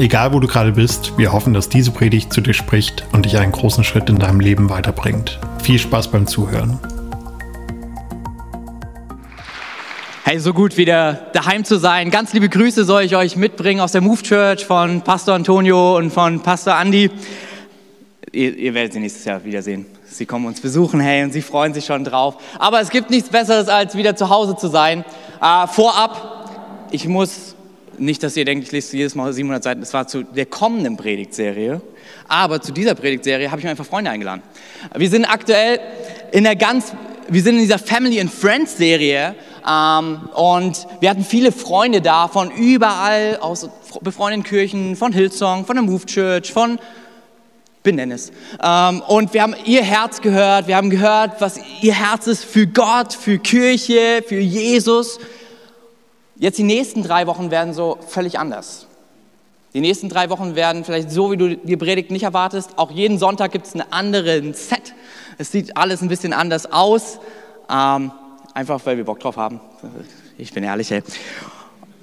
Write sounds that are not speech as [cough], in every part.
Egal wo du gerade bist, wir hoffen, dass diese Predigt zu dir spricht und dich einen großen Schritt in deinem Leben weiterbringt. Viel Spaß beim Zuhören. Hey, so gut wieder daheim zu sein. Ganz liebe Grüße soll ich euch mitbringen aus der Move Church von Pastor Antonio und von Pastor Andy. Ihr, ihr werdet sie nächstes Jahr wiedersehen. Sie kommen uns besuchen, hey, und sie freuen sich schon drauf. Aber es gibt nichts Besseres, als wieder zu Hause zu sein. Äh, vorab, ich muss nicht, dass ihr denkt, ich lese jedes Mal 700 Seiten. Es war zu der kommenden Predigtserie. Aber zu dieser Predigtserie habe ich mir einfach Freunde eingeladen. Wir sind aktuell in der ganz, wir sind in dieser Family and Friends Serie. Ähm, und wir hatten viele Freunde da von überall aus befreundeten Kirchen, von Hillsong, von der Move Church, von benenne es. Ähm, und wir haben ihr Herz gehört, wir haben gehört, was ihr Herz ist für Gott, für Kirche, für Jesus. Jetzt die nächsten drei Wochen werden so völlig anders. Die nächsten drei Wochen werden vielleicht so, wie du die Predigt nicht erwartest. Auch jeden Sonntag gibt es einen anderen Set. Es sieht alles ein bisschen anders aus. Ähm, einfach, weil wir Bock drauf haben. Ich bin ehrlich, hey.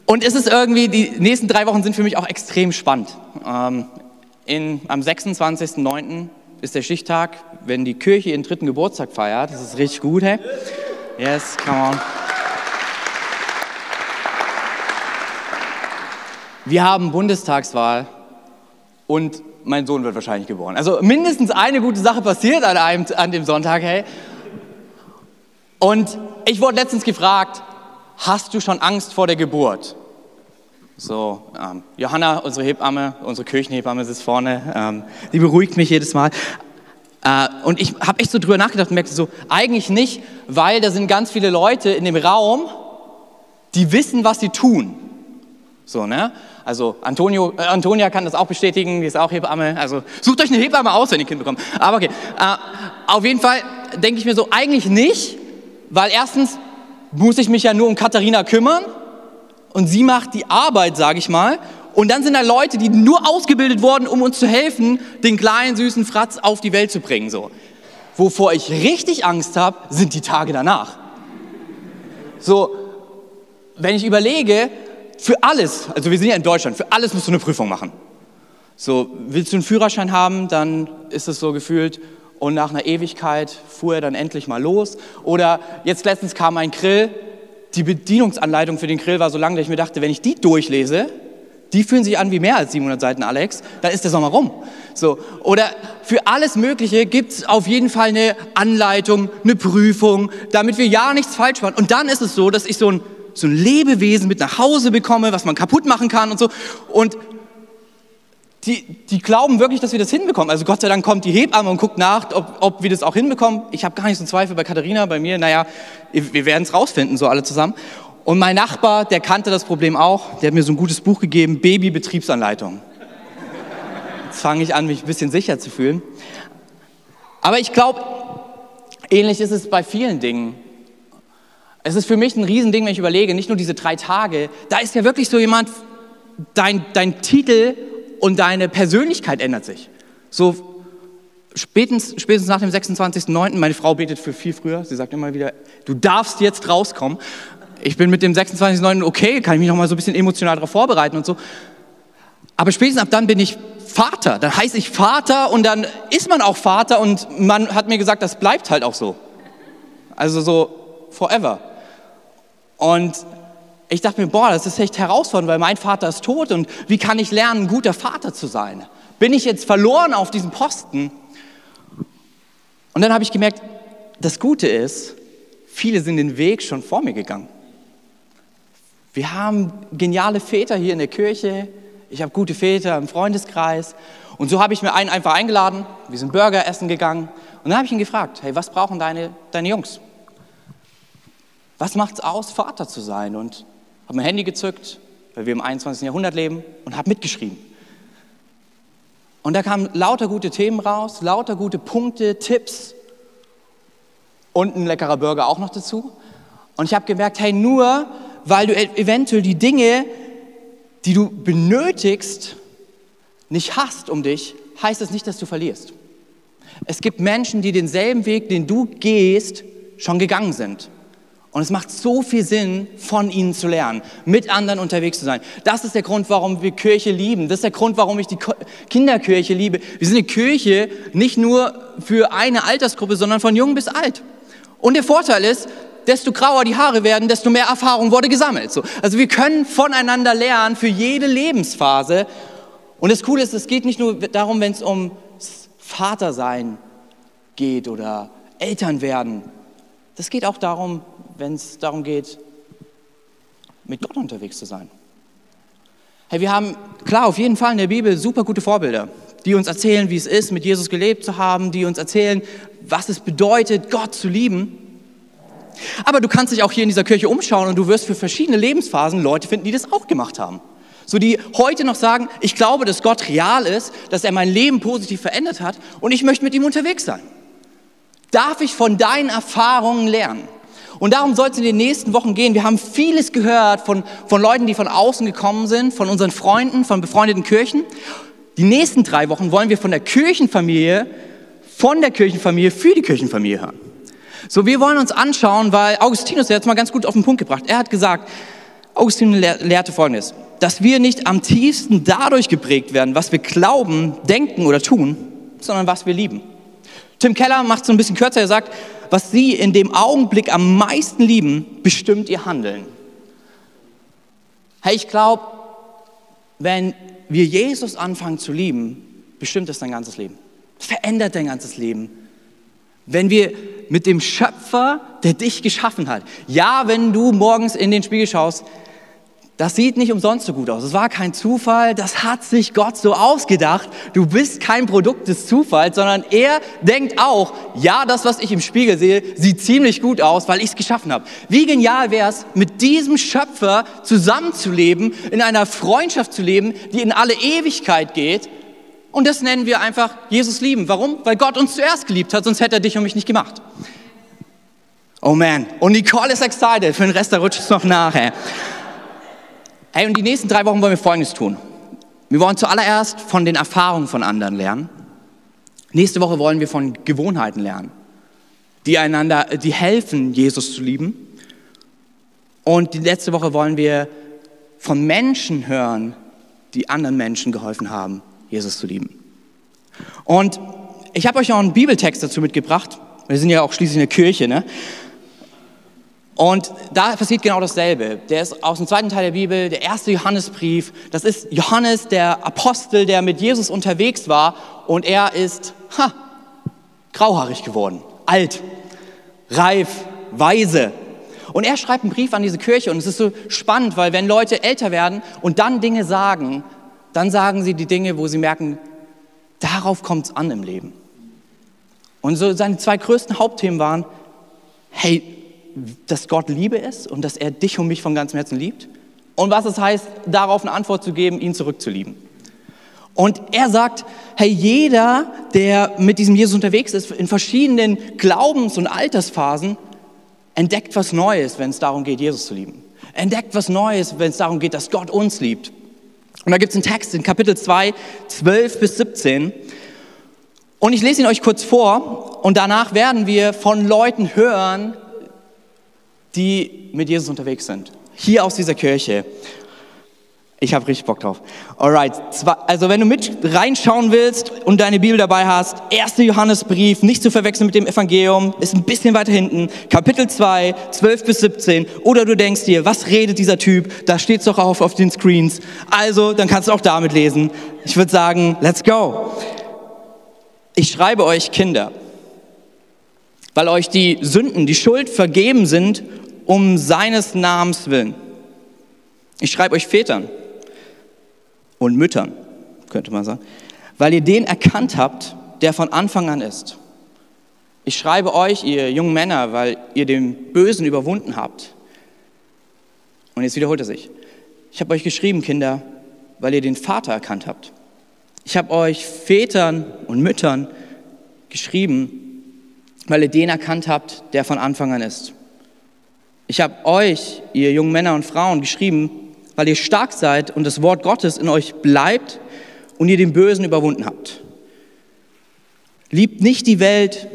Und es ist irgendwie, die nächsten drei Wochen sind für mich auch extrem spannend. Ähm, in, am 26.09. ist der Stichtag, wenn die Kirche ihren dritten Geburtstag feiert. Das ist richtig gut, hey? Yes, come on. Wir haben Bundestagswahl und mein Sohn wird wahrscheinlich geboren. Also mindestens eine gute Sache passiert an, einem, an dem Sonntag, hey. Und ich wurde letztens gefragt, hast du schon Angst vor der Geburt? So, ähm, Johanna, unsere Hebamme, unsere Kirchenhebamme sitzt vorne, ähm, die beruhigt mich jedes Mal. Äh, und ich habe echt so drüber nachgedacht und merkte so, eigentlich nicht, weil da sind ganz viele Leute in dem Raum, die wissen, was sie tun. So, ne? Also Antonio, äh, Antonia kann das auch bestätigen, die ist auch Hebamme. Also sucht euch eine Hebamme aus, wenn ihr Kind bekommt. Aber okay, äh, auf jeden Fall denke ich mir so, eigentlich nicht, weil erstens muss ich mich ja nur um Katharina kümmern und sie macht die Arbeit, sage ich mal. Und dann sind da Leute, die nur ausgebildet wurden, um uns zu helfen, den kleinen süßen Fratz auf die Welt zu bringen. So. Wovor ich richtig Angst habe, sind die Tage danach. So, wenn ich überlege, für alles, also wir sind ja in Deutschland, für alles musst du eine Prüfung machen. So, willst du einen Führerschein haben, dann ist es so gefühlt, und nach einer Ewigkeit fuhr er dann endlich mal los. Oder jetzt letztens kam ein Grill, die Bedienungsanleitung für den Grill war so lang, dass ich mir dachte, wenn ich die durchlese, die fühlen sich an wie mehr als 700 Seiten, Alex, dann ist der Sommer rum. So. Oder für alles Mögliche gibt es auf jeden Fall eine Anleitung, eine Prüfung, damit wir ja nichts falsch machen. Und dann ist es so, dass ich so ein so ein Lebewesen mit nach Hause bekomme, was man kaputt machen kann und so. Und die, die glauben wirklich, dass wir das hinbekommen. Also Gott sei Dank kommt die Hebamme und guckt nach, ob, ob wir das auch hinbekommen. Ich habe gar nicht so einen Zweifel bei Katharina, bei mir, naja, wir werden es rausfinden, so alle zusammen. Und mein Nachbar, der kannte das Problem auch, der hat mir so ein gutes Buch gegeben, Babybetriebsanleitung. Jetzt fange ich an, mich ein bisschen sicher zu fühlen. Aber ich glaube, ähnlich ist es bei vielen Dingen. Es ist für mich ein Riesending, wenn ich überlege, nicht nur diese drei Tage, da ist ja wirklich so jemand, dein, dein Titel und deine Persönlichkeit ändert sich. So spätestens, spätestens nach dem 26.09., meine Frau betet für viel früher, sie sagt immer wieder, du darfst jetzt rauskommen. Ich bin mit dem 26.09. okay, kann ich mich noch mal so ein bisschen emotional darauf vorbereiten und so. Aber spätestens ab dann bin ich Vater. Dann heiße ich Vater und dann ist man auch Vater und man hat mir gesagt, das bleibt halt auch so. Also so forever. Und ich dachte mir, boah, das ist echt herausfordernd, weil mein Vater ist tot und wie kann ich lernen, ein guter Vater zu sein? Bin ich jetzt verloren auf diesem Posten? Und dann habe ich gemerkt, das Gute ist, viele sind den Weg schon vor mir gegangen. Wir haben geniale Väter hier in der Kirche. Ich habe gute Väter im Freundeskreis. Und so habe ich mir einen einfach eingeladen. Wir sind Burger essen gegangen. Und dann habe ich ihn gefragt, hey, was brauchen deine, deine Jungs? Was macht es aus, Vater zu sein? Und habe mein Handy gezückt, weil wir im 21. Jahrhundert leben, und habe mitgeschrieben. Und da kamen lauter gute Themen raus, lauter gute Punkte, Tipps und ein leckerer Burger auch noch dazu. Und ich habe gemerkt, hey, nur weil du e- eventuell die Dinge, die du benötigst, nicht hast um dich, heißt das nicht, dass du verlierst. Es gibt Menschen, die denselben Weg, den du gehst, schon gegangen sind. Und es macht so viel Sinn, von ihnen zu lernen, mit anderen unterwegs zu sein. Das ist der Grund, warum wir Kirche lieben. Das ist der Grund, warum ich die Kinderkirche liebe. Wir sind eine Kirche nicht nur für eine Altersgruppe, sondern von jung bis alt. Und der Vorteil ist, desto grauer die Haare werden, desto mehr Erfahrung wurde gesammelt. Also wir können voneinander lernen für jede Lebensphase. Und das Coole ist, es geht nicht nur darum, wenn es um Vatersein geht oder Eltern werden. Das geht auch darum, wenn es darum geht, mit Gott unterwegs zu sein. Hey, wir haben klar auf jeden Fall in der Bibel super gute Vorbilder, die uns erzählen, wie es ist, mit Jesus gelebt zu haben, die uns erzählen, was es bedeutet, Gott zu lieben. Aber du kannst dich auch hier in dieser Kirche umschauen und du wirst für verschiedene Lebensphasen Leute finden, die das auch gemacht haben. So die heute noch sagen, ich glaube, dass Gott real ist, dass er mein Leben positiv verändert hat und ich möchte mit ihm unterwegs sein. Darf ich von deinen Erfahrungen lernen? Und darum soll es in den nächsten Wochen gehen. Wir haben vieles gehört von, von Leuten, die von außen gekommen sind, von unseren Freunden, von befreundeten Kirchen. Die nächsten drei Wochen wollen wir von der Kirchenfamilie, von der Kirchenfamilie für die Kirchenfamilie hören. So, wir wollen uns anschauen, weil Augustinus, hat es mal ganz gut auf den Punkt gebracht. Er hat gesagt, Augustinus lehrte Folgendes, dass wir nicht am tiefsten dadurch geprägt werden, was wir glauben, denken oder tun, sondern was wir lieben. Tim Keller macht es so ein bisschen kürzer, er sagt, was sie in dem Augenblick am meisten lieben, bestimmt ihr Handeln. Hey, ich glaube, wenn wir Jesus anfangen zu lieben, bestimmt es dein ganzes Leben. Es verändert dein ganzes Leben. Wenn wir mit dem Schöpfer, der dich geschaffen hat, ja, wenn du morgens in den Spiegel schaust, das sieht nicht umsonst so gut aus. Es war kein Zufall, das hat sich Gott so ausgedacht. Du bist kein Produkt des Zufalls, sondern er denkt auch, ja, das, was ich im Spiegel sehe, sieht ziemlich gut aus, weil ich es geschaffen habe. Wie genial wäre es, mit diesem Schöpfer zusammenzuleben, in einer Freundschaft zu leben, die in alle Ewigkeit geht. Und das nennen wir einfach Jesus lieben. Warum? Weil Gott uns zuerst geliebt hat, sonst hätte er dich und mich nicht gemacht. Oh man. Und Nicole ist excited. Für den Rest, da rutscht es noch nachher. Hey, und die nächsten drei Wochen wollen wir Folgendes tun. Wir wollen zuallererst von den Erfahrungen von anderen lernen. Nächste Woche wollen wir von Gewohnheiten lernen, die einander, die helfen, Jesus zu lieben. Und die letzte Woche wollen wir von Menschen hören, die anderen Menschen geholfen haben, Jesus zu lieben. Und ich habe euch auch einen Bibeltext dazu mitgebracht. Wir sind ja auch schließlich eine Kirche, ne? Und da passiert genau dasselbe. Der ist aus dem zweiten Teil der Bibel, der erste Johannesbrief. Das ist Johannes, der Apostel, der mit Jesus unterwegs war. Und er ist ha, grauhaarig geworden, alt, reif, weise. Und er schreibt einen Brief an diese Kirche. Und es ist so spannend, weil wenn Leute älter werden und dann Dinge sagen, dann sagen sie die Dinge, wo sie merken, darauf kommt es an im Leben. Und so seine zwei größten Hauptthemen waren, hey, dass Gott Liebe ist und dass er dich und mich von ganzem Herzen liebt. Und was es heißt, darauf eine Antwort zu geben, ihn zurückzulieben. Und er sagt, hey, jeder, der mit diesem Jesus unterwegs ist, in verschiedenen Glaubens- und Altersphasen, entdeckt was Neues, wenn es darum geht, Jesus zu lieben. Entdeckt was Neues, wenn es darum geht, dass Gott uns liebt. Und da gibt es einen Text in Kapitel 2, 12 bis 17. Und ich lese ihn euch kurz vor und danach werden wir von Leuten hören, die mit Jesus unterwegs sind. Hier aus dieser Kirche. Ich habe richtig Bock drauf. Alright, also wenn du mit reinschauen willst und deine Bibel dabei hast, 1. Johannesbrief, nicht zu verwechseln mit dem Evangelium, ist ein bisschen weiter hinten, Kapitel 2, 12 bis 17. Oder du denkst dir, was redet dieser Typ? Da steht es doch auf auf den Screens. Also, dann kannst du auch damit lesen. Ich würde sagen, let's go. Ich schreibe euch Kinder, weil euch die Sünden, die Schuld vergeben sind um seines Namens willen. Ich schreibe euch Vätern und Müttern, könnte man sagen, weil ihr den erkannt habt, der von Anfang an ist. Ich schreibe euch, ihr jungen Männer, weil ihr den Bösen überwunden habt. Und jetzt wiederholt er sich. Ich habe euch geschrieben, Kinder, weil ihr den Vater erkannt habt. Ich habe euch Vätern und Müttern geschrieben, weil ihr den erkannt habt, der von Anfang an ist. Ich habe euch, ihr jungen Männer und Frauen, geschrieben, weil ihr stark seid und das Wort Gottes in euch bleibt und ihr den Bösen überwunden habt. Liebt nicht die Welt,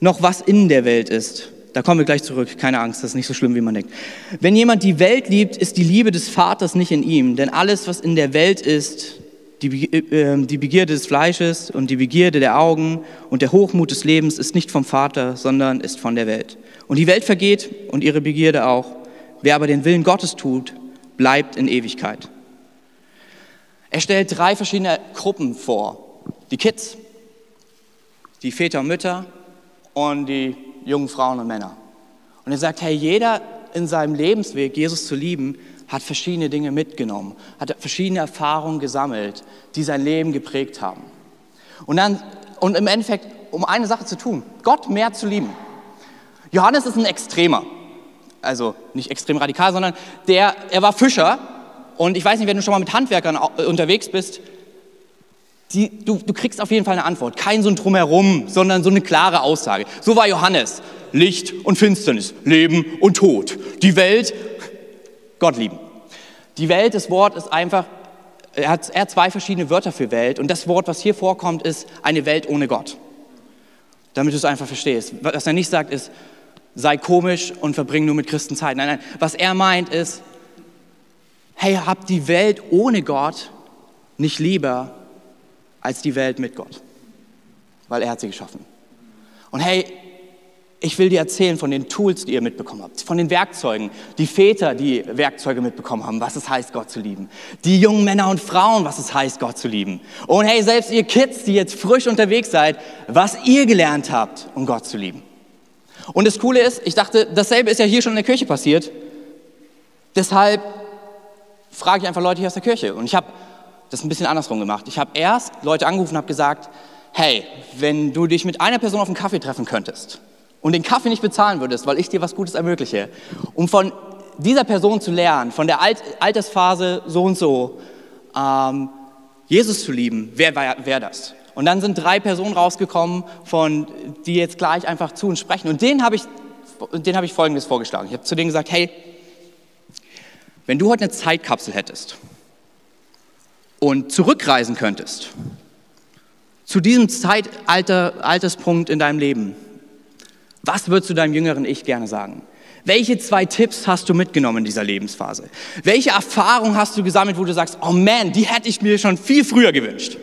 noch was in der Welt ist. Da kommen wir gleich zurück, keine Angst, das ist nicht so schlimm, wie man denkt. Wenn jemand die Welt liebt, ist die Liebe des Vaters nicht in ihm, denn alles, was in der Welt ist, die, äh, die Begierde des Fleisches und die Begierde der Augen und der Hochmut des Lebens ist nicht vom Vater, sondern ist von der Welt. Und die Welt vergeht und ihre Begierde auch. Wer aber den Willen Gottes tut, bleibt in Ewigkeit. Er stellt drei verschiedene Gruppen vor. Die Kids, die Väter und Mütter und die jungen Frauen und Männer. Und er sagt, hey, jeder in seinem Lebensweg, Jesus zu lieben, hat verschiedene Dinge mitgenommen, hat verschiedene Erfahrungen gesammelt, die sein Leben geprägt haben. Und dann, und im Endeffekt, um eine Sache zu tun, Gott mehr zu lieben. Johannes ist ein Extremer. Also nicht extrem radikal, sondern der, er war Fischer. Und ich weiß nicht, wenn du schon mal mit Handwerkern unterwegs bist, die, du, du kriegst auf jeden Fall eine Antwort. Kein so ein Drumherum, sondern so eine klare Aussage. So war Johannes. Licht und Finsternis, Leben und Tod. Die Welt, Gott lieben. Die Welt, das Wort ist einfach, er hat, er hat zwei verschiedene Wörter für Welt. Und das Wort, was hier vorkommt, ist eine Welt ohne Gott. Damit du es einfach verstehst. Was er nicht sagt, ist, sei komisch und verbring nur mit Christen Zeit. Nein, nein. Was er meint ist, hey, habt die Welt ohne Gott nicht lieber als die Welt mit Gott. Weil er hat sie geschaffen. Und hey, ich will dir erzählen von den Tools, die ihr mitbekommen habt, von den Werkzeugen, die Väter, die Werkzeuge mitbekommen haben, was es heißt, Gott zu lieben. Die jungen Männer und Frauen, was es heißt, Gott zu lieben. Und hey, selbst ihr Kids, die jetzt frisch unterwegs seid, was ihr gelernt habt, um Gott zu lieben. Und das Coole ist, ich dachte, dasselbe ist ja hier schon in der Kirche passiert. Deshalb frage ich einfach Leute hier aus der Kirche. Und ich habe das ein bisschen andersrum gemacht. Ich habe erst Leute angerufen und habe gesagt, hey, wenn du dich mit einer Person auf einen Kaffee treffen könntest und den Kaffee nicht bezahlen würdest, weil ich dir was Gutes ermögliche, um von dieser Person zu lernen, von der Alt Altersphase so und so, ähm, Jesus zu lieben, wer wäre das? Und dann sind drei Personen rausgekommen, von, die jetzt gleich einfach zu uns sprechen. Und denen habe ich, hab ich Folgendes vorgeschlagen. Ich habe zu denen gesagt, hey, wenn du heute eine Zeitkapsel hättest und zurückreisen könntest zu diesem Zeitalter, Alterspunkt in deinem Leben, was würdest du deinem jüngeren Ich gerne sagen? Welche zwei Tipps hast du mitgenommen in dieser Lebensphase? Welche Erfahrung hast du gesammelt, wo du sagst, oh man, die hätte ich mir schon viel früher gewünscht?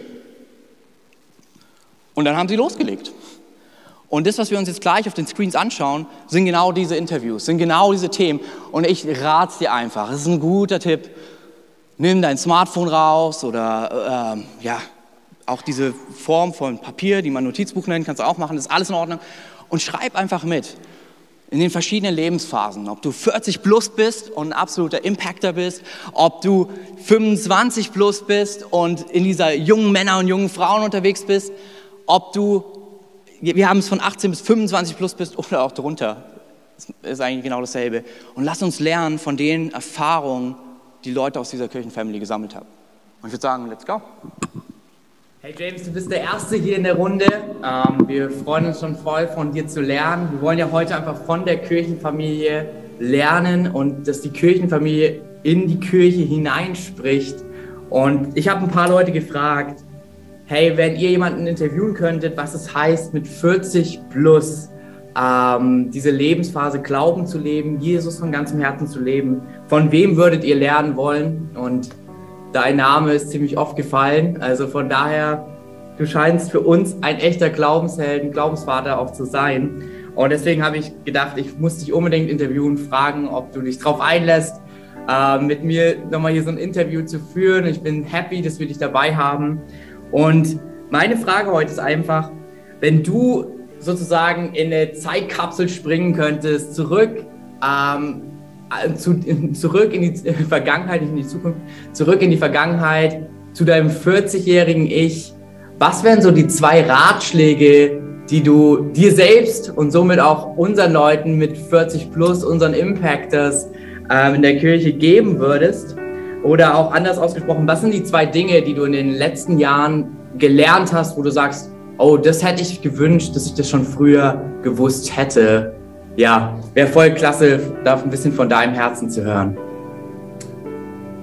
Und dann haben sie losgelegt. Und das, was wir uns jetzt gleich auf den Screens anschauen, sind genau diese Interviews, sind genau diese Themen. Und ich rate dir einfach, es ist ein guter Tipp. Nimm dein Smartphone raus oder äh, ja, auch diese Form von Papier, die man Notizbuch nennt, kannst du auch machen, das ist alles in Ordnung. Und schreib einfach mit in den verschiedenen Lebensphasen, ob du 40 plus bist und ein absoluter Impactor bist, ob du 25 plus bist und in dieser jungen Männer und jungen Frauen unterwegs bist, ob du, wir haben es von 18 bis 25 plus bist oder auch drunter. Ist eigentlich genau dasselbe. Und lass uns lernen von den Erfahrungen, die Leute aus dieser Kirchenfamily gesammelt haben. Und ich würde sagen, let's go. Hey James, du bist der Erste hier in der Runde. Ähm, wir freuen uns schon voll, von dir zu lernen. Wir wollen ja heute einfach von der Kirchenfamilie lernen und dass die Kirchenfamilie in die Kirche hineinspricht. Und ich habe ein paar Leute gefragt, hey, wenn ihr jemanden interviewen könntet, was es heißt, mit 40 plus ähm, diese Lebensphase Glauben zu leben, Jesus von ganzem Herzen zu leben, von wem würdet ihr lernen wollen? Und dein Name ist ziemlich oft gefallen. Also von daher, du scheinst für uns ein echter Glaubensheld, ein Glaubensvater auch zu sein. Und deswegen habe ich gedacht, ich muss dich unbedingt interviewen, fragen, ob du dich darauf einlässt, äh, mit mir nochmal hier so ein Interview zu führen. Ich bin happy, dass wir dich dabei haben. Und meine Frage heute ist einfach, wenn du sozusagen in eine Zeitkapsel springen könntest, zurück, ähm, zu, zurück in die Vergangenheit, nicht in die Zukunft, zurück in die Vergangenheit, zu deinem 40-jährigen Ich, was wären so die zwei Ratschläge, die du dir selbst und somit auch unseren Leuten mit 40 plus, unseren Impactors ähm, in der Kirche geben würdest? Oder auch anders ausgesprochen, was sind die zwei Dinge, die du in den letzten Jahren gelernt hast, wo du sagst, oh, das hätte ich gewünscht, dass ich das schon früher gewusst hätte? Ja, wäre voll klasse, da ein bisschen von deinem Herzen zu hören.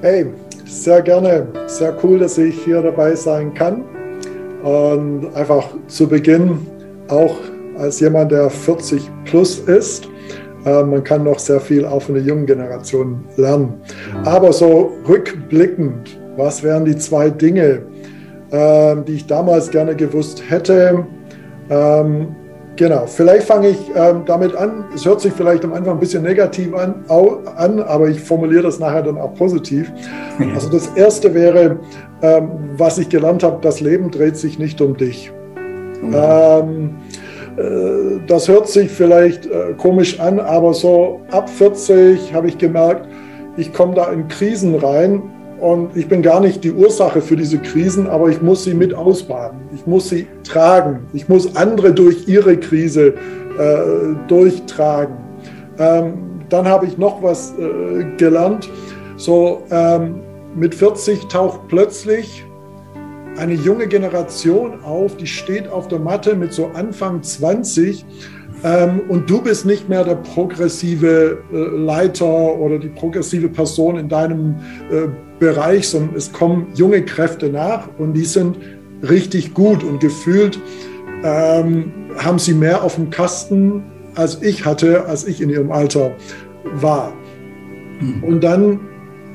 Hey, sehr gerne. Sehr cool, dass ich hier dabei sein kann. Und einfach zu Beginn auch als jemand, der 40 plus ist, äh, man kann noch sehr viel auch von der jungen Generation lernen. Aber so rückblickend, was wären die zwei Dinge, äh, die ich damals gerne gewusst hätte? Genau, vielleicht fange ich ähm, damit an. Es hört sich vielleicht am Anfang ein bisschen negativ an, an, aber ich formuliere das nachher dann auch positiv. Also das Erste wäre, ähm, was ich gelernt habe, das Leben dreht sich nicht um dich. Mhm. Ähm, äh, das hört sich vielleicht äh, komisch an, aber so ab 40 habe ich gemerkt, ich komme da in Krisen rein und ich bin gar nicht die Ursache für diese Krisen, aber ich muss sie mit ausbaden. Ich muss sie tragen. Ich muss andere durch ihre Krise äh, durchtragen. Ähm, dann habe ich noch was äh, gelernt. So ähm, mit 40 taucht plötzlich eine junge Generation auf, die steht auf der Matte mit so Anfang 20 ähm, und du bist nicht mehr der progressive äh, Leiter oder die progressive Person in deinem äh, Bereich, sondern es kommen junge Kräfte nach und die sind richtig gut und gefühlt ähm, haben sie mehr auf dem Kasten, als ich hatte, als ich in ihrem Alter war. Hm. Und dann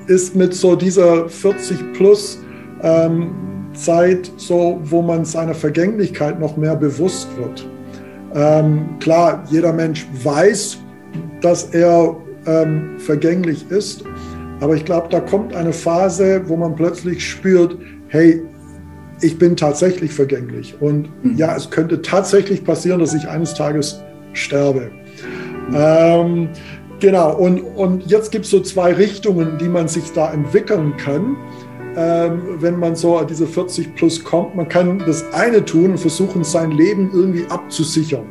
ist mit so dieser 40 plus ähm, Zeit, so, wo man seiner Vergänglichkeit noch mehr bewusst wird. Ähm, klar, jeder Mensch weiß, dass er ähm, vergänglich ist, aber ich glaube, da kommt eine Phase, wo man plötzlich spürt, hey, ich bin tatsächlich vergänglich. Und mhm. ja, es könnte tatsächlich passieren, dass ich eines Tages sterbe. Ähm, genau, und, und jetzt gibt es so zwei Richtungen, die man sich da entwickeln kann wenn man so an diese 40 plus kommt. Man kann das eine tun und versuchen, sein Leben irgendwie abzusichern,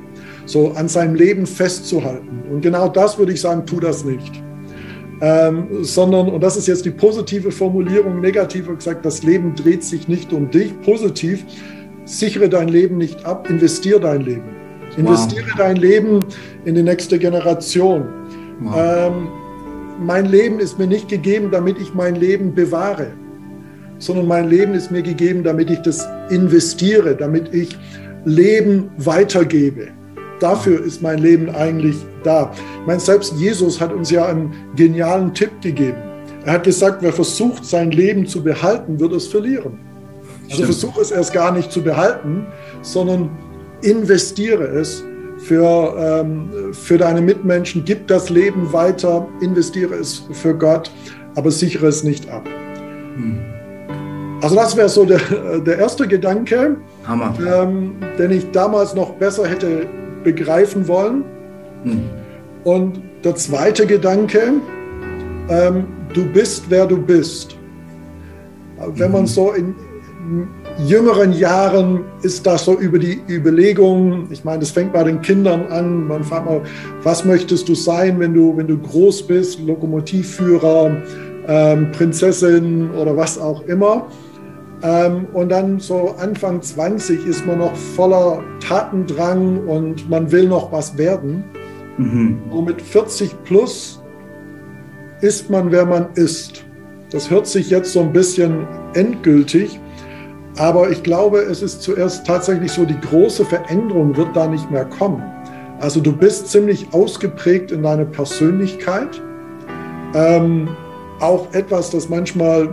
so an seinem Leben festzuhalten. Und genau das würde ich sagen, tu das nicht. Ähm, sondern, und das ist jetzt die positive Formulierung, negativ gesagt, das Leben dreht sich nicht um dich. Positiv, sichere dein Leben nicht ab, investiere dein Leben. Investiere wow. dein Leben in die nächste Generation. Wow. Ähm, mein Leben ist mir nicht gegeben, damit ich mein Leben bewahre sondern mein Leben ist mir gegeben, damit ich das investiere, damit ich Leben weitergebe. Dafür ist mein Leben eigentlich da. Ich meine, selbst Jesus hat uns ja einen genialen Tipp gegeben. Er hat gesagt, wer versucht, sein Leben zu behalten, wird es verlieren. Also versuche es erst gar nicht zu behalten, sondern investiere es für, ähm, für deine Mitmenschen, gib das Leben weiter, investiere es für Gott, aber sichere es nicht ab. Hm. Also das wäre so der, der erste Gedanke, ähm, den ich damals noch besser hätte begreifen wollen. Hm. Und der zweite Gedanke, ähm, du bist, wer du bist. Wenn man mhm. so in, jüngeren Jahren ist das so über die Überlegung, ich meine, das fängt bei den Kindern an, man fragt mal, was möchtest du sein, wenn du, wenn du groß bist, Lokomotivführer, ähm, Prinzessin oder was auch immer. Ähm, und dann so Anfang 20 ist man noch voller Tatendrang und man will noch was werden. Mhm. Und mit 40 plus ist man, wer man ist. Das hört sich jetzt so ein bisschen endgültig, aber ich glaube, es ist zuerst tatsächlich so, die große Veränderung wird da nicht mehr kommen. Also du bist ziemlich ausgeprägt in deiner Persönlichkeit. Ähm, auch etwas, das manchmal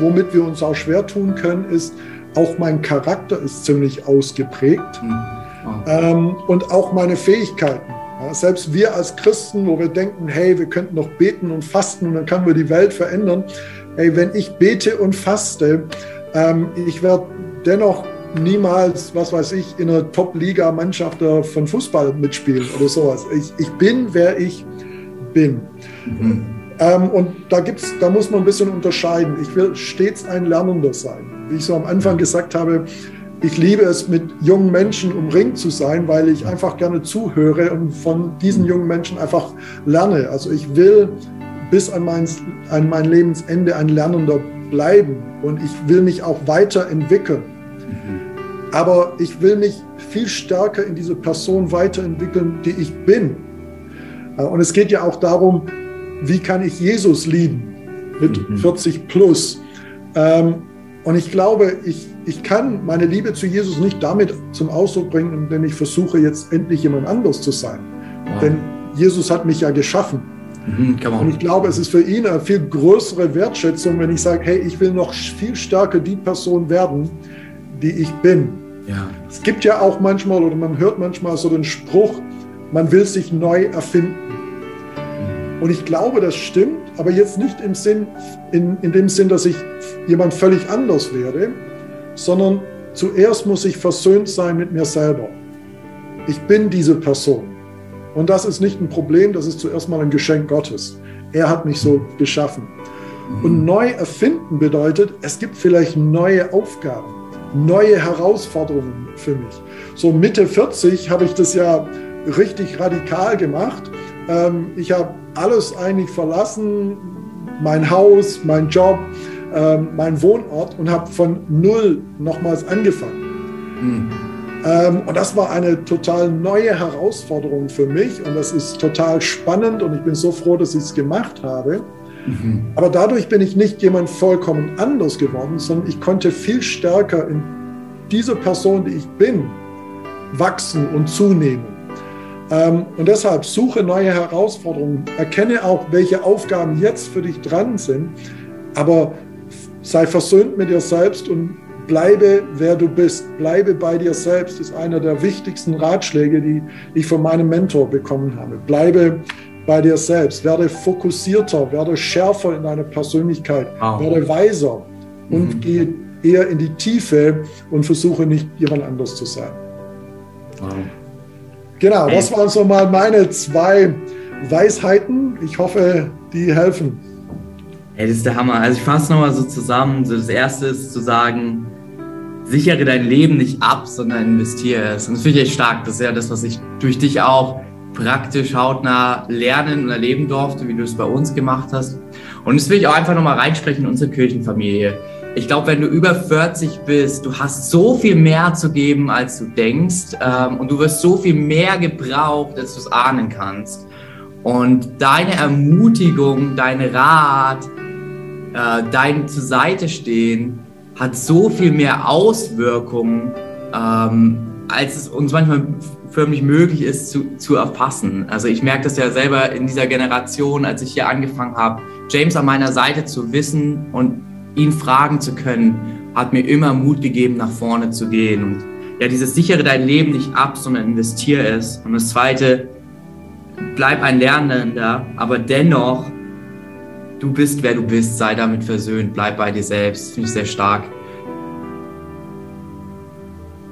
womit wir uns auch schwer tun können, ist, auch mein Charakter ist ziemlich ausgeprägt mhm. oh. ähm, und auch meine Fähigkeiten. Ja, selbst wir als Christen, wo wir denken, hey, wir könnten noch beten und fasten und dann können wir die Welt verändern. Hey, wenn ich bete und faste, ähm, ich werde dennoch niemals, was weiß ich, in einer Top-Liga-Mannschaft von Fußball mitspielen oder sowas. Ich, ich bin, wer ich bin. Mhm. Ähm, und da, gibt's, da muss man ein bisschen unterscheiden. Ich will stets ein Lernender sein. Wie ich so am Anfang gesagt habe, ich liebe es, mit jungen Menschen umringt zu sein, weil ich einfach gerne zuhöre und von diesen jungen Menschen einfach lerne. Also ich will bis an mein, an mein Lebensende ein Lernender bleiben und ich will mich auch weiterentwickeln. Mhm. Aber ich will mich viel stärker in diese Person weiterentwickeln, die ich bin. Äh, und es geht ja auch darum, wie kann ich Jesus lieben mit mhm. 40 plus. Ähm, und ich glaube, ich, ich kann meine Liebe zu Jesus nicht damit zum Ausdruck bringen, indem ich versuche, jetzt endlich jemand anders zu sein. Wow. Denn Jesus hat mich ja geschaffen. Mhm, und ich glaube, es ist für ihn eine viel größere Wertschätzung, wenn ich sage, hey, ich will noch viel stärker die Person werden, die ich bin. Ja. Es gibt ja auch manchmal, oder man hört manchmal so den Spruch, man will sich neu erfinden. Und ich glaube, das stimmt, aber jetzt nicht im Sinn, in, in dem Sinn, dass ich jemand völlig anders werde, sondern zuerst muss ich versöhnt sein mit mir selber. Ich bin diese Person. Und das ist nicht ein Problem, das ist zuerst mal ein Geschenk Gottes. Er hat mich so geschaffen. Und mhm. neu erfinden bedeutet, es gibt vielleicht neue Aufgaben, neue Herausforderungen für mich. So Mitte 40 habe ich das ja richtig radikal gemacht. Ähm, ich habe alles eigentlich verlassen, mein Haus, mein Job, ähm, mein Wohnort und habe von null nochmals angefangen. Mhm. Ähm, und das war eine total neue Herausforderung für mich und das ist total spannend und ich bin so froh, dass ich es gemacht habe. Mhm. Aber dadurch bin ich nicht jemand vollkommen anders geworden, sondern ich konnte viel stärker in diese Person, die ich bin, wachsen und zunehmen. Ähm, und deshalb suche neue Herausforderungen, erkenne auch, welche Aufgaben jetzt für dich dran sind, aber sei versöhnt mit dir selbst und bleibe, wer du bist. Bleibe bei dir selbst ist einer der wichtigsten Ratschläge, die ich von meinem Mentor bekommen habe. Bleibe bei dir selbst, werde fokussierter, werde schärfer in deiner Persönlichkeit, wow. werde weiser und mhm. gehe eher in die Tiefe und versuche nicht jemand anders zu sein. Wow. Genau, das waren so mal meine zwei Weisheiten. Ich hoffe, die helfen. Ey, das ist der Hammer. Also ich fasse nochmal so zusammen. So das erste ist zu sagen, sichere dein Leben nicht ab, sondern investiere es. Und das finde ich echt stark. Das ist ja das, was ich durch dich auch praktisch hautnah lernen und erleben durfte, wie du es bei uns gemacht hast. Und das will ich auch einfach nochmal reinsprechen in unsere Kirchenfamilie. Ich glaube, wenn du über 40 bist, du hast so viel mehr zu geben, als du denkst. Ähm, und du wirst so viel mehr gebraucht, als du es ahnen kannst. Und deine Ermutigung, dein Rat, äh, dein zur Seite stehen, hat so viel mehr Auswirkungen, ähm, als es uns manchmal förmlich möglich ist zu, zu erfassen. Also ich merke das ja selber in dieser Generation, als ich hier angefangen habe, James an meiner Seite zu wissen und ihn fragen zu können, hat mir immer Mut gegeben, nach vorne zu gehen. Und ja, dieses sichere dein Leben nicht ab, sondern investiere es. Und das zweite, bleib ein Lernender, aber dennoch, du bist, wer du bist, sei damit versöhnt, bleib bei dir selbst. Finde ich sehr stark.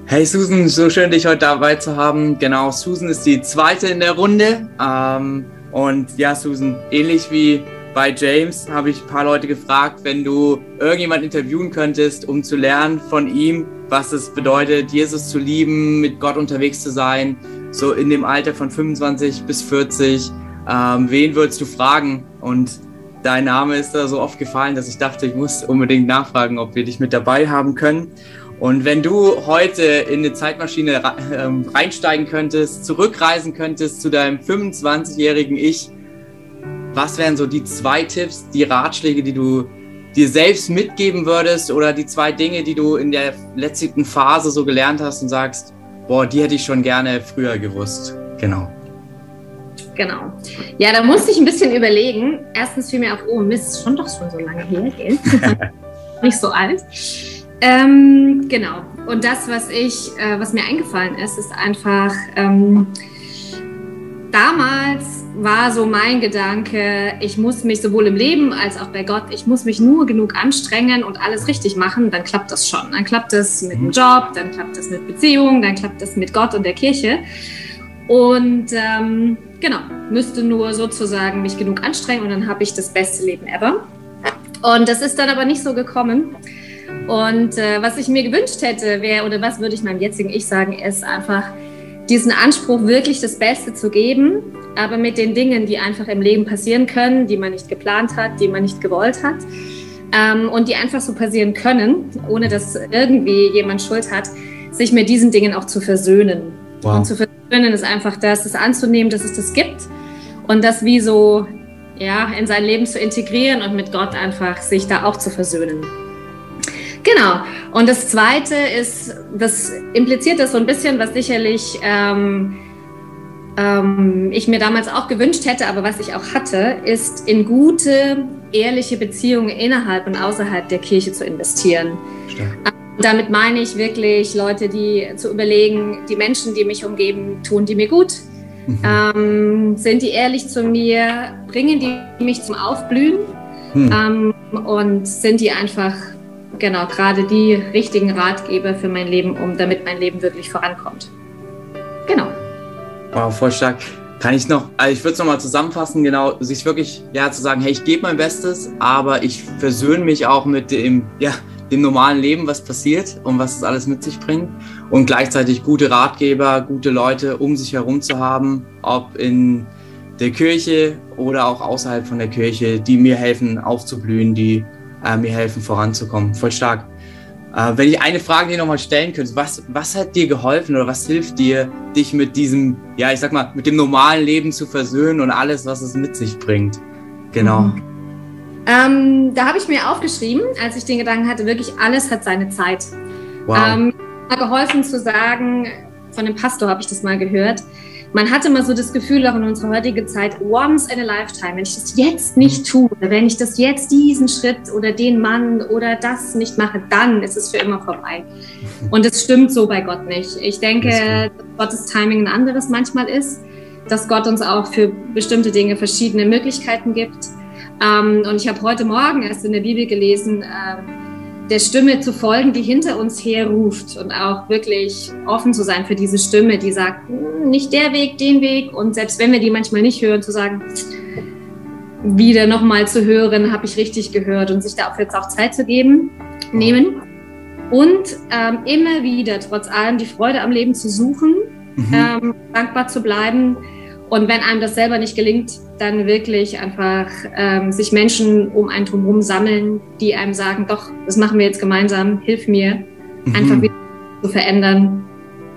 Hey Susan, so schön, dich heute dabei zu haben. Genau, Susan ist die zweite in der Runde. Ähm, und ja, Susan, ähnlich wie bei James habe ich ein paar Leute gefragt, wenn du irgendjemand interviewen könntest, um zu lernen von ihm, was es bedeutet, Jesus zu lieben, mit Gott unterwegs zu sein, so in dem Alter von 25 bis 40, ähm, wen würdest du fragen? Und dein Name ist da so oft gefallen, dass ich dachte, ich muss unbedingt nachfragen, ob wir dich mit dabei haben können. Und wenn du heute in eine Zeitmaschine ähm, reinsteigen könntest, zurückreisen könntest zu deinem 25-jährigen Ich, was wären so die zwei Tipps, die Ratschläge, die du dir selbst mitgeben würdest oder die zwei Dinge, die du in der letzten Phase so gelernt hast und sagst, boah, die hätte ich schon gerne früher gewusst. Genau. Genau. Ja, da musste ich ein bisschen überlegen. Erstens fiel mir auf, oh Mist, schon doch schon so lange her. [laughs] Nicht so alt. Ähm, genau. Und das, was ich, äh, was mir eingefallen ist, ist einfach, ähm, damals war so mein Gedanke, ich muss mich sowohl im Leben als auch bei Gott, ich muss mich nur genug anstrengen und alles richtig machen, dann klappt das schon. Dann klappt das mit dem mhm. Job, dann klappt das mit Beziehungen, dann klappt das mit Gott und der Kirche. Und ähm, genau, müsste nur sozusagen mich genug anstrengen und dann habe ich das beste Leben ever. Und das ist dann aber nicht so gekommen. Und äh, was ich mir gewünscht hätte, wäre, oder was würde ich meinem jetzigen Ich sagen, ist einfach, diesen Anspruch, wirklich das Beste zu geben, aber mit den Dingen, die einfach im Leben passieren können, die man nicht geplant hat, die man nicht gewollt hat ähm, und die einfach so passieren können, ohne dass irgendwie jemand Schuld hat, sich mit diesen Dingen auch zu versöhnen. Wow. Und zu versöhnen ist einfach das, das anzunehmen, dass es das gibt und das wie so ja, in sein Leben zu integrieren und mit Gott einfach sich da auch zu versöhnen. Genau. Und das Zweite ist, das impliziert das so ein bisschen, was sicherlich ähm, ähm, ich mir damals auch gewünscht hätte, aber was ich auch hatte, ist in gute, ehrliche Beziehungen innerhalb und außerhalb der Kirche zu investieren. Stark. Damit meine ich wirklich Leute, die zu überlegen, die Menschen, die mich umgeben, tun die mir gut? Mhm. Ähm, sind die ehrlich zu mir? Bringen die mich zum Aufblühen? Mhm. Ähm, und sind die einfach, genau, gerade die richtigen Ratgeber für mein Leben, um damit mein Leben wirklich vorankommt? Wow, voll stark. Kann ich noch, also ich würde es nochmal zusammenfassen, genau, sich wirklich, ja, zu sagen, hey, ich gebe mein Bestes, aber ich versöhne mich auch mit dem, ja, dem normalen Leben, was passiert und was es alles mit sich bringt. Und gleichzeitig gute Ratgeber, gute Leute um sich herum zu haben, ob in der Kirche oder auch außerhalb von der Kirche, die mir helfen aufzublühen, die äh, mir helfen voranzukommen. Voll stark. Äh, wenn ich eine Frage dir nochmal stellen könnte, was, was hat dir geholfen oder was hilft dir, dich mit diesem, ja, ich sag mal, mit dem normalen Leben zu versöhnen und alles, was es mit sich bringt? Genau. Mhm. Ähm, da habe ich mir aufgeschrieben, als ich den Gedanken hatte, wirklich alles hat seine Zeit. Wow. Ähm, geholfen zu sagen, von dem Pastor habe ich das mal gehört, man hatte immer so das Gefühl, auch in unserer heutigen Zeit, once in a lifetime, wenn ich das jetzt nicht mhm. tue, wenn ich das jetzt diesen Schritt oder den Mann oder das nicht mache, dann ist es für immer vorbei. [laughs] Und es stimmt so bei Gott nicht. Ich denke, dass Gottes Timing ein anderes manchmal ist, dass Gott uns auch für bestimmte Dinge verschiedene Möglichkeiten gibt. Ähm, und ich habe heute Morgen erst in der Bibel gelesen, ähm, der Stimme zu folgen, die hinter uns herruft und auch wirklich offen zu sein für diese Stimme, die sagt, hm, nicht der Weg, den Weg. Und selbst wenn wir die manchmal nicht hören, zu sagen, wieder nochmal zu hören, habe ich richtig gehört und sich dafür jetzt auch Zeit zu geben, nehmen. Und ähm, immer wieder, trotz allem, die Freude am Leben zu suchen, mhm. ähm, dankbar zu bleiben und wenn einem das selber nicht gelingt, dann wirklich einfach ähm, sich Menschen um einen drumherum sammeln, die einem sagen, doch, das machen wir jetzt gemeinsam, hilf mir, mhm. einfach wieder zu verändern,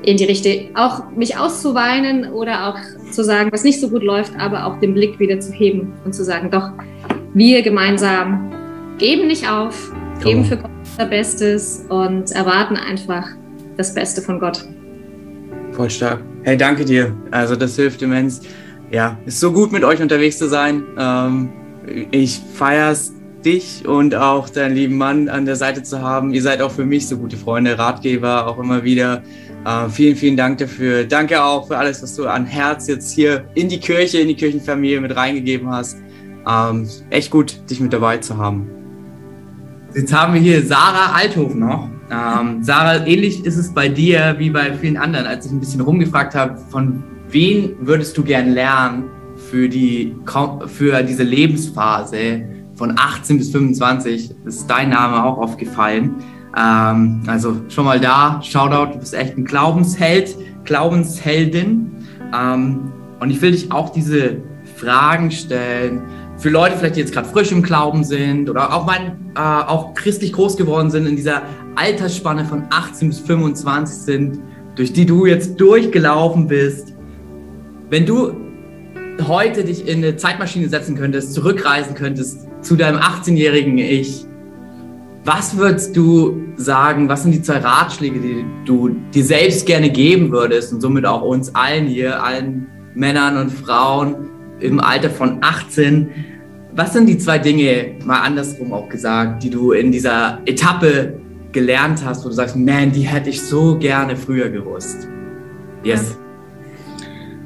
in die Richtung, auch mich auszuweinen oder auch zu sagen, was nicht so gut läuft, aber auch den Blick wieder zu heben und zu sagen, doch, wir gemeinsam geben nicht auf, geben für Gott unser Bestes und erwarten einfach das Beste von Gott. Voll stark. Hey, danke dir. Also das hilft immens. Ja, ist so gut mit euch unterwegs zu sein. Ähm, ich feier's dich und auch deinen lieben Mann an der Seite zu haben. Ihr seid auch für mich so gute Freunde, Ratgeber, auch immer wieder. Äh, vielen, vielen Dank dafür. Danke auch für alles, was du an Herz jetzt hier in die Kirche, in die Kirchenfamilie mit reingegeben hast. Ähm, echt gut, dich mit dabei zu haben. Jetzt haben wir hier Sarah Althof noch. Ähm, Sarah, ähnlich ist es bei dir wie bei vielen anderen, als ich ein bisschen rumgefragt habe, von wen würdest du gern lernen für, die, für diese Lebensphase von 18 bis 25? Ist dein Name auch aufgefallen. Ähm, also schon mal da, Shoutout, du bist echt ein Glaubensheld, Glaubensheldin. Ähm, und ich will dich auch diese Fragen stellen für Leute vielleicht, die jetzt gerade frisch im Glauben sind oder auch, mein, äh, auch christlich groß geworden sind, in dieser Altersspanne von 18 bis 25 sind, durch die du jetzt durchgelaufen bist. Wenn du heute dich in eine Zeitmaschine setzen könntest, zurückreisen könntest zu deinem 18-jährigen Ich, was würdest du sagen, was sind die zwei Ratschläge, die du dir selbst gerne geben würdest und somit auch uns allen hier, allen Männern und Frauen, im Alter von 18. Was sind die zwei Dinge, mal andersrum auch gesagt, die du in dieser Etappe gelernt hast, wo du sagst, man, die hätte ich so gerne früher gewusst? Yes.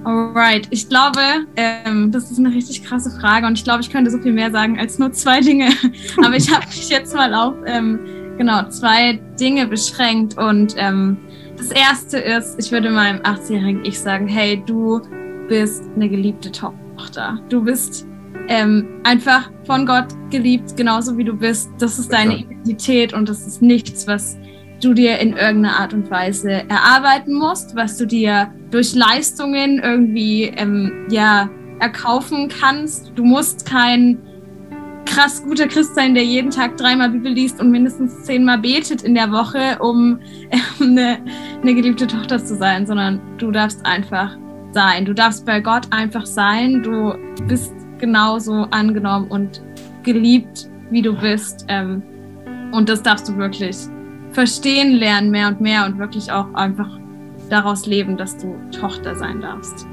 Alright, ich glaube, ähm, das ist eine richtig krasse Frage und ich glaube, ich könnte so viel mehr sagen als nur zwei Dinge. [laughs] Aber ich habe mich jetzt mal auf ähm, genau zwei Dinge beschränkt und ähm, das erste ist, ich würde meinem 18-jährigen Ich sagen, hey, du bist eine geliebte Tochter. Tochter. Du bist ähm, einfach von Gott geliebt, genauso wie du bist. Das ist deine Identität und das ist nichts, was du dir in irgendeiner Art und Weise erarbeiten musst, was du dir durch Leistungen irgendwie ähm, ja, erkaufen kannst. Du musst kein krass guter Christ sein, der jeden Tag dreimal Bibel liest und mindestens zehnmal betet in der Woche, um [laughs] eine, eine geliebte Tochter zu sein, sondern du darfst einfach sein. Du darfst bei Gott einfach sein. Du bist genauso angenommen und geliebt, wie du bist. Ähm, und das darfst du wirklich verstehen lernen, mehr und mehr und wirklich auch einfach daraus leben, dass du Tochter sein darfst.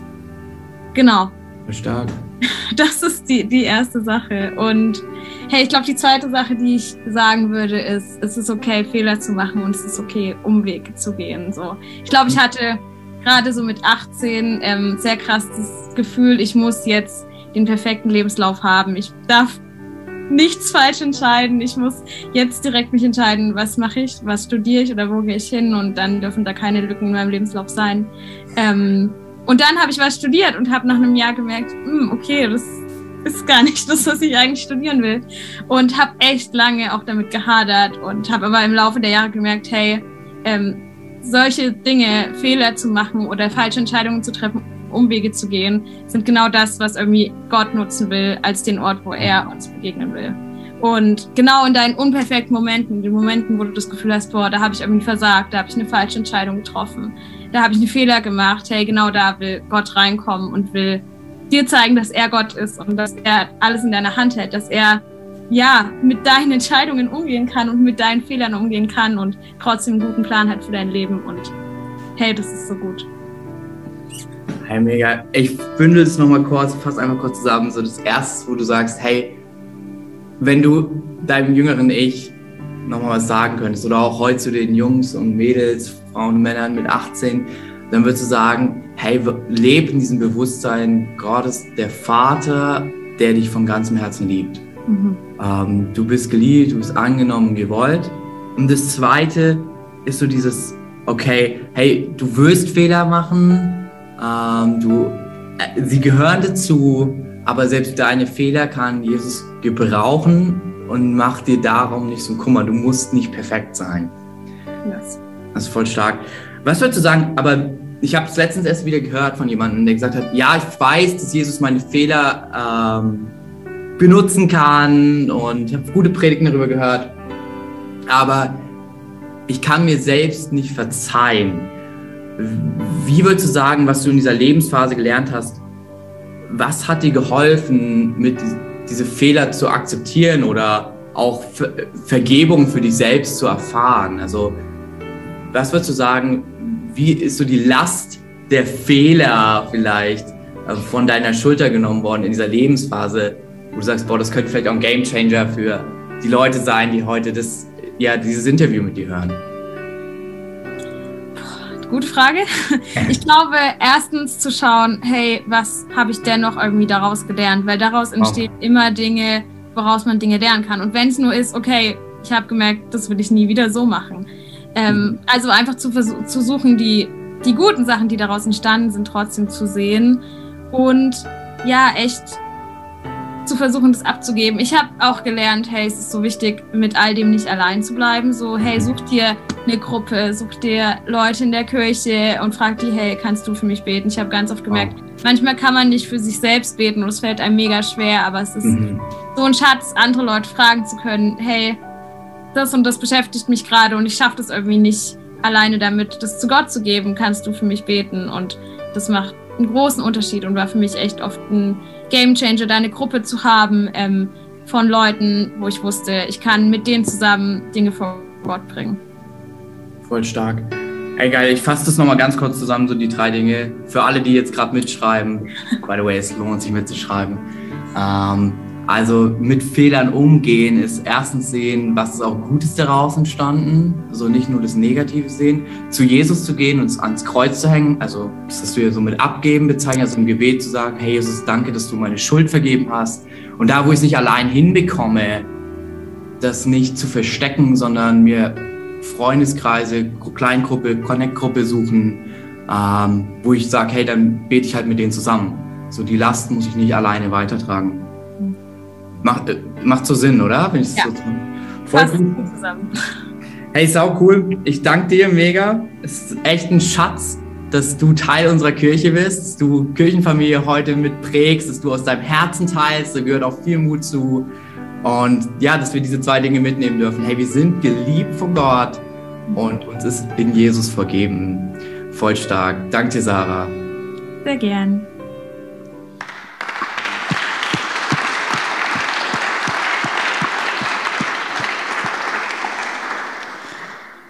Genau. Stark. [laughs] Das ist die, die erste Sache. Und hey, ich glaube, die zweite Sache, die ich sagen würde, ist, es ist okay, Fehler zu machen und es ist okay, Umwege zu gehen. So. Ich glaube, ich hatte gerade so mit 18 ähm, sehr krass das Gefühl, ich muss jetzt den perfekten Lebenslauf haben. Ich darf nichts falsch entscheiden. Ich muss jetzt direkt mich entscheiden, was mache ich, was studiere ich oder wo gehe ich hin und dann dürfen da keine Lücken in meinem Lebenslauf sein. Ähm, und dann habe ich was studiert und habe nach einem Jahr gemerkt, hm, okay, das ist gar nicht das, was ich eigentlich studieren will. Und habe echt lange auch damit gehadert und habe aber im Laufe der Jahre gemerkt, hey, ähm, solche Dinge, Fehler zu machen oder falsche Entscheidungen zu treffen, Umwege zu gehen, sind genau das, was irgendwie Gott nutzen will, als den Ort, wo er uns begegnen will. Und genau in deinen unperfekten Momenten, den Momenten, wo du das Gefühl hast, boah, da habe ich irgendwie versagt, da habe ich eine falsche Entscheidung getroffen, da habe ich einen Fehler gemacht, hey, genau da will Gott reinkommen und will dir zeigen, dass er Gott ist und dass er alles in deiner Hand hält, dass er ja mit deinen Entscheidungen umgehen kann und mit deinen Fehlern umgehen kann und trotzdem einen guten Plan hat für dein Leben und hey, das ist so gut. Hey, mega. Ich bündel es nochmal kurz, fass einmal kurz zusammen. So das erste, wo du sagst, hey, wenn du deinem jüngeren Ich nochmal was sagen könntest oder auch heute zu den Jungs und Mädels, Frauen und Männern mit 18, dann würdest du sagen, hey, lebe in diesem Bewusstsein, Gott ist der Vater, der dich von ganzem Herzen liebt. Mhm. Ähm, du bist geliebt, du bist angenommen und gewollt. Und das Zweite ist so dieses, okay, hey, du wirst Fehler machen, ähm, du, äh, sie gehören dazu, aber selbst deine Fehler kann Jesus gebrauchen und mach dir darum nicht so Kummer. Du musst nicht perfekt sein. Yes. Das ist voll stark. Was würdest du sagen, aber ich habe es letztens erst wieder gehört von jemandem, der gesagt hat, ja, ich weiß, dass Jesus meine Fehler ähm, benutzen kann und habe gute Predigten darüber gehört, aber ich kann mir selbst nicht verzeihen. Wie würdest du sagen, was du in dieser Lebensphase gelernt hast? Was hat dir geholfen, mit diese Fehler zu akzeptieren oder auch Vergebung für dich selbst zu erfahren? Also, was würdest du sagen, wie ist so die Last der Fehler vielleicht äh, von deiner Schulter genommen worden in dieser Lebensphase, wo du sagst, boah, das könnte vielleicht auch ein Gamechanger für die Leute sein, die heute das, ja, dieses Interview mit dir hören? Gute Frage. [laughs] Ich glaube, erstens zu schauen, hey, was habe ich denn noch irgendwie daraus gelernt? Weil daraus entstehen oh. immer Dinge, woraus man Dinge lernen kann. Und wenn es nur ist, okay, ich habe gemerkt, das will ich nie wieder so machen. Ähm, mhm. also einfach zu, zu suchen, die, die guten Sachen, die daraus entstanden sind, trotzdem zu sehen. Und ja, echt zu versuchen, das abzugeben. Ich habe auch gelernt, hey, es ist so wichtig, mit all dem nicht allein zu bleiben. So, hey, such dir eine Gruppe, such dir Leute in der Kirche und frag die, hey, kannst du für mich beten? Ich habe ganz oft gemerkt, oh. manchmal kann man nicht für sich selbst beten und es fällt einem mega schwer, aber es ist mhm. so ein Schatz, andere Leute fragen zu können, hey, das und das beschäftigt mich gerade und ich schaffe das irgendwie nicht alleine damit, das zu Gott zu geben, kannst du für mich beten und das macht einen großen Unterschied und war für mich echt oft ein Game Changer, da eine Gruppe zu haben ähm, von Leuten, wo ich wusste, ich kann mit denen zusammen Dinge vor Gott bringen. Voll stark. Ey, geil, ich fasse das nochmal ganz kurz zusammen, so die drei Dinge. Für alle, die jetzt gerade mitschreiben. By the way, es lohnt sich mitzuschreiben. Ähm, also mit Fehlern umgehen ist erstens sehen, was ist auch Gutes daraus entstanden, also nicht nur das Negative sehen, zu Jesus zu gehen und ans Kreuz zu hängen, also das ja so mit Abgeben bezeichnet, also im Gebet zu sagen, hey Jesus, danke, dass du meine Schuld vergeben hast und da, wo ich es nicht allein hinbekomme, das nicht zu verstecken, sondern mir Freundeskreise, Kleingruppe, Connect-Gruppe suchen, ähm, wo ich sage, hey, dann bete ich halt mit denen zusammen. So die Last muss ich nicht alleine weitertragen. Macht, äh, macht so Sinn, oder? Wenn ich ja. so voll gut. zusammen. Hey, sau cool. Ich danke dir mega. Es ist echt ein Schatz, dass du Teil unserer Kirche bist, dass du Kirchenfamilie heute mitprägst, dass du aus deinem Herzen teilst. Da gehört auch viel Mut zu. Und ja, dass wir diese zwei Dinge mitnehmen dürfen. Hey, wir sind geliebt von Gott und uns ist in Jesus vergeben. Voll stark. Danke dir, Sarah. Sehr gern.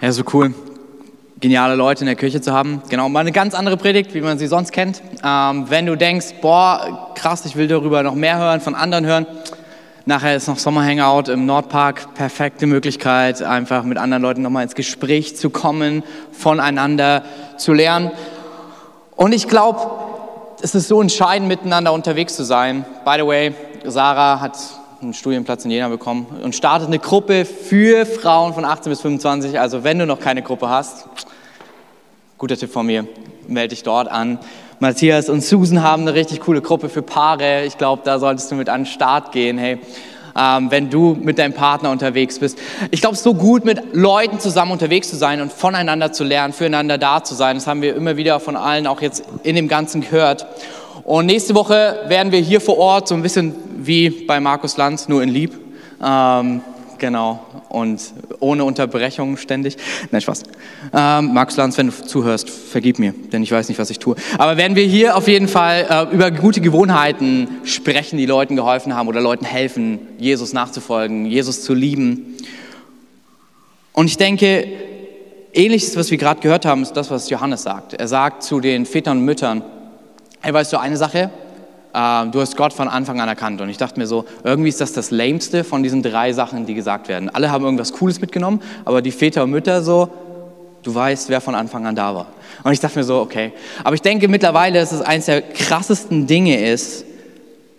Ja, so cool. Geniale Leute in der Kirche zu haben. Genau, mal eine ganz andere Predigt, wie man sie sonst kennt. Ähm, wenn du denkst, boah, krass, ich will darüber noch mehr hören, von anderen hören. Nachher ist noch Sommerhangout im Nordpark. Perfekte Möglichkeit, einfach mit anderen Leuten nochmal ins Gespräch zu kommen, voneinander zu lernen. Und ich glaube, es ist so entscheidend, miteinander unterwegs zu sein. By the way, Sarah hat einen Studienplatz in Jena bekommen und startet eine Gruppe für Frauen von 18 bis 25. Also wenn du noch keine Gruppe hast, guter Tipp von mir, melde dich dort an. Matthias und Susan haben eine richtig coole Gruppe für Paare. Ich glaube, da solltest du mit an den Start gehen. Hey, ähm, wenn du mit deinem Partner unterwegs bist. Ich glaube, es ist so gut, mit Leuten zusammen unterwegs zu sein und voneinander zu lernen, füreinander da zu sein. Das haben wir immer wieder von allen auch jetzt in dem Ganzen gehört. Und nächste Woche werden wir hier vor Ort so ein bisschen wie bei Markus Lanz, nur in Lieb. Ähm, genau. Und ohne Unterbrechung ständig. Nein, Spaß. Ähm, Markus Lanz, wenn du zuhörst, vergib mir, denn ich weiß nicht, was ich tue. Aber werden wir hier auf jeden Fall äh, über gute Gewohnheiten sprechen, die Leuten geholfen haben oder Leuten helfen, Jesus nachzufolgen, Jesus zu lieben. Und ich denke, ähnliches, was wir gerade gehört haben, ist das, was Johannes sagt. Er sagt zu den Vätern und Müttern, hey, weißt du eine Sache? äh, du hast Gott von Anfang an erkannt. Und ich dachte mir so, irgendwie ist das das Lämste von diesen drei Sachen, die gesagt werden. Alle haben irgendwas Cooles mitgenommen, aber die Väter und Mütter so, du weißt, wer von Anfang an da war. Und ich dachte mir so, okay. Aber ich denke mittlerweile, dass es eines der krassesten Dinge ist,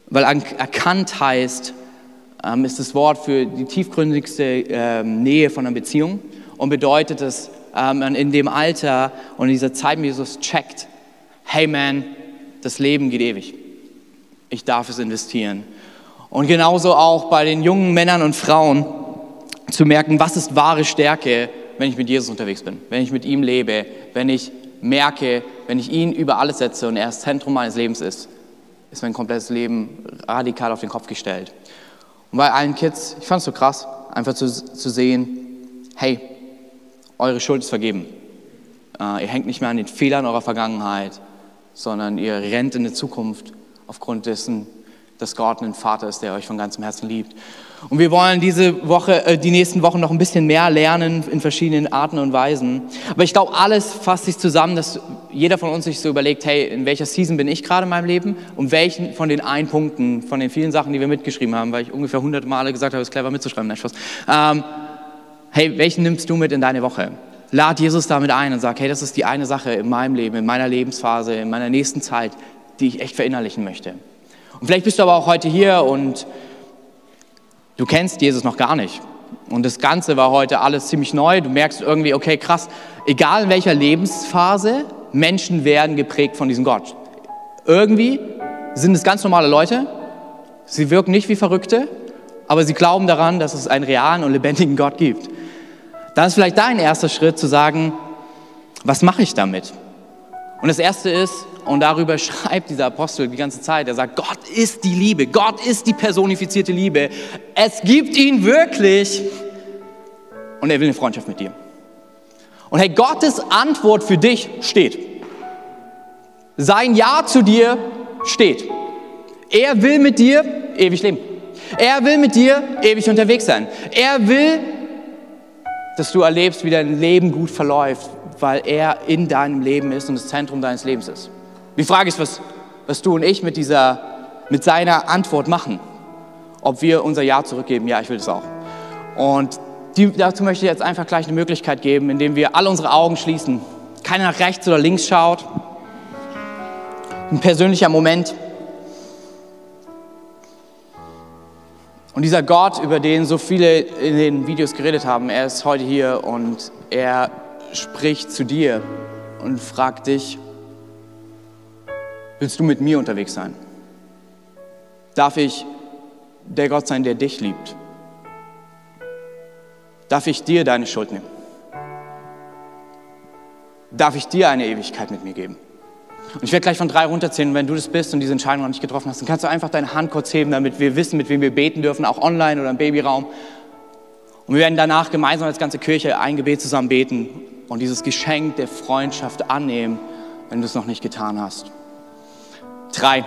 weil erkannt heißt, ähm, ist das Wort für die tiefgründigste ähm, Nähe von einer Beziehung und bedeutet es, ähm, in dem Alter und in dieser Zeit, Jesus checkt, hey man, das Leben geht ewig ich darf es investieren. Und genauso auch bei den jungen Männern und Frauen zu merken, was ist wahre Stärke, wenn ich mit Jesus unterwegs bin, wenn ich mit ihm lebe, wenn ich merke, wenn ich ihn über alles setze und er das Zentrum meines Lebens ist, ist mein komplettes Leben radikal auf den Kopf gestellt. Und bei allen Kids, ich fand es so krass, einfach zu, zu sehen, hey, eure Schuld ist vergeben. Uh, ihr hängt nicht mehr an den Fehlern eurer Vergangenheit, sondern ihr rennt in die Zukunft aufgrund dessen, dass Gott ein Vater ist, der euch von ganzem Herzen liebt. Und wir wollen diese Woche, äh, die nächsten Wochen noch ein bisschen mehr lernen in verschiedenen Arten und Weisen. Aber ich glaube, alles fasst sich zusammen, dass jeder von uns sich so überlegt, hey, in welcher Season bin ich gerade in meinem Leben und welchen von den ein Punkten, von den vielen Sachen, die wir mitgeschrieben haben, weil ich ungefähr hundert Male gesagt habe, es ist clever mitzuschreiben, nein, Spaß. Ähm, hey, welchen nimmst du mit in deine Woche? Lad Jesus damit ein und sag, hey, das ist die eine Sache in meinem Leben, in meiner Lebensphase, in meiner nächsten Zeit, die ich echt verinnerlichen möchte. Und vielleicht bist du aber auch heute hier und du kennst Jesus noch gar nicht. Und das Ganze war heute alles ziemlich neu. Du merkst irgendwie, okay, krass, egal in welcher Lebensphase, Menschen werden geprägt von diesem Gott. Irgendwie sind es ganz normale Leute. Sie wirken nicht wie Verrückte, aber sie glauben daran, dass es einen realen und lebendigen Gott gibt. Dann ist vielleicht dein erster Schritt zu sagen, was mache ich damit? Und das erste ist, und darüber [laughs] schreibt dieser Apostel die ganze Zeit. Er sagt, Gott ist die Liebe. Gott ist die personifizierte Liebe. Es gibt ihn wirklich. Und er will eine Freundschaft mit dir. Und hey, Gottes Antwort für dich steht. Sein Ja zu dir steht. Er will mit dir ewig leben. Er will mit dir ewig unterwegs sein. Er will, dass du erlebst, wie dein Leben gut verläuft, weil er in deinem Leben ist und das Zentrum deines Lebens ist. Die Frage ist, was, was du und ich mit, dieser, mit seiner Antwort machen. Ob wir unser Ja zurückgeben. Ja, ich will das auch. Und die, dazu möchte ich jetzt einfach gleich eine Möglichkeit geben, indem wir alle unsere Augen schließen. Keiner nach rechts oder links schaut. Ein persönlicher Moment. Und dieser Gott, über den so viele in den Videos geredet haben, er ist heute hier und er spricht zu dir und fragt dich, Willst du mit mir unterwegs sein? Darf ich der Gott sein, der dich liebt? Darf ich dir deine Schuld nehmen? darf ich dir eine Ewigkeit mit mir geben. Und ich werde gleich von drei runterzählen. Wenn du das bist und diese Entscheidung noch nicht getroffen hast, dann kannst du einfach deine Hand kurz heben, damit wir wissen, mit wem wir beten dürfen, auch online oder im Babyraum. Und wir werden danach gemeinsam als ganze Kirche ein Gebet zusammen beten und dieses Geschenk der Freundschaft annehmen, wenn du es noch nicht getan hast. Drei,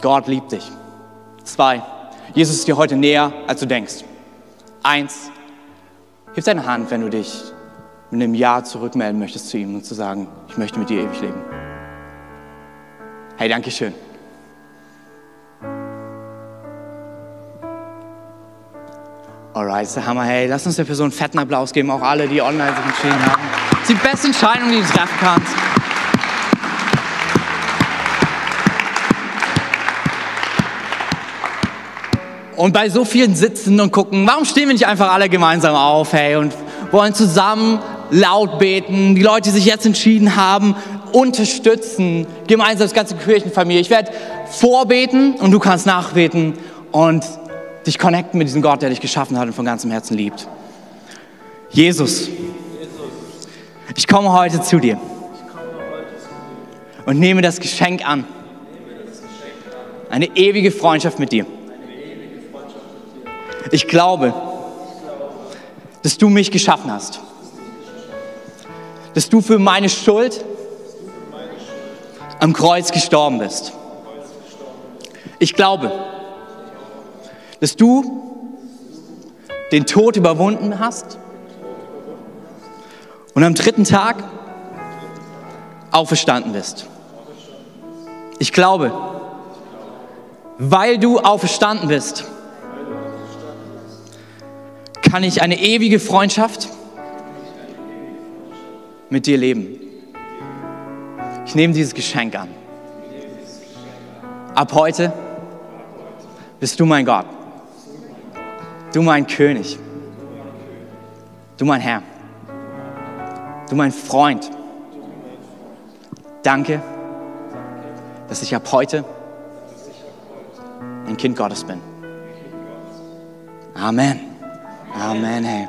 Gott liebt dich. Zwei, Jesus ist dir heute näher, als du denkst. Eins, heb deine Hand, wenn du dich mit einem Ja zurückmelden möchtest zu ihm und zu sagen, ich möchte mit dir ewig leben. Hey, danke schön. Alright, Hammer. Hey, lass uns der Person einen fetten Applaus geben, auch alle, die online sich entschieden haben. Das ist die beste Entscheidung, die du treffen kannst. Und bei so vielen sitzen und gucken, warum stehen wir nicht einfach alle gemeinsam auf, hey, und wollen zusammen laut beten, die Leute, die sich jetzt entschieden haben, unterstützen, gemeinsam als ganze Kirchenfamilie. Ich werde vorbeten und du kannst nachbeten und dich connecten mit diesem Gott, der dich geschaffen hat und von ganzem Herzen liebt. Jesus, ich komme heute zu dir und nehme das Geschenk an. Eine ewige Freundschaft mit dir. Ich glaube, dass du mich geschaffen hast. Dass du für meine Schuld am Kreuz gestorben bist. Ich glaube, dass du den Tod überwunden hast und am dritten Tag auferstanden bist. Ich glaube, weil du auferstanden bist, kann ich eine ewige Freundschaft mit dir leben. Ich nehme dieses Geschenk an. Ab heute bist du mein Gott. Du mein König. Du mein Herr. Du mein Freund. Danke, dass ich ab heute ein Kind Gottes bin. Amen. Amen, hey.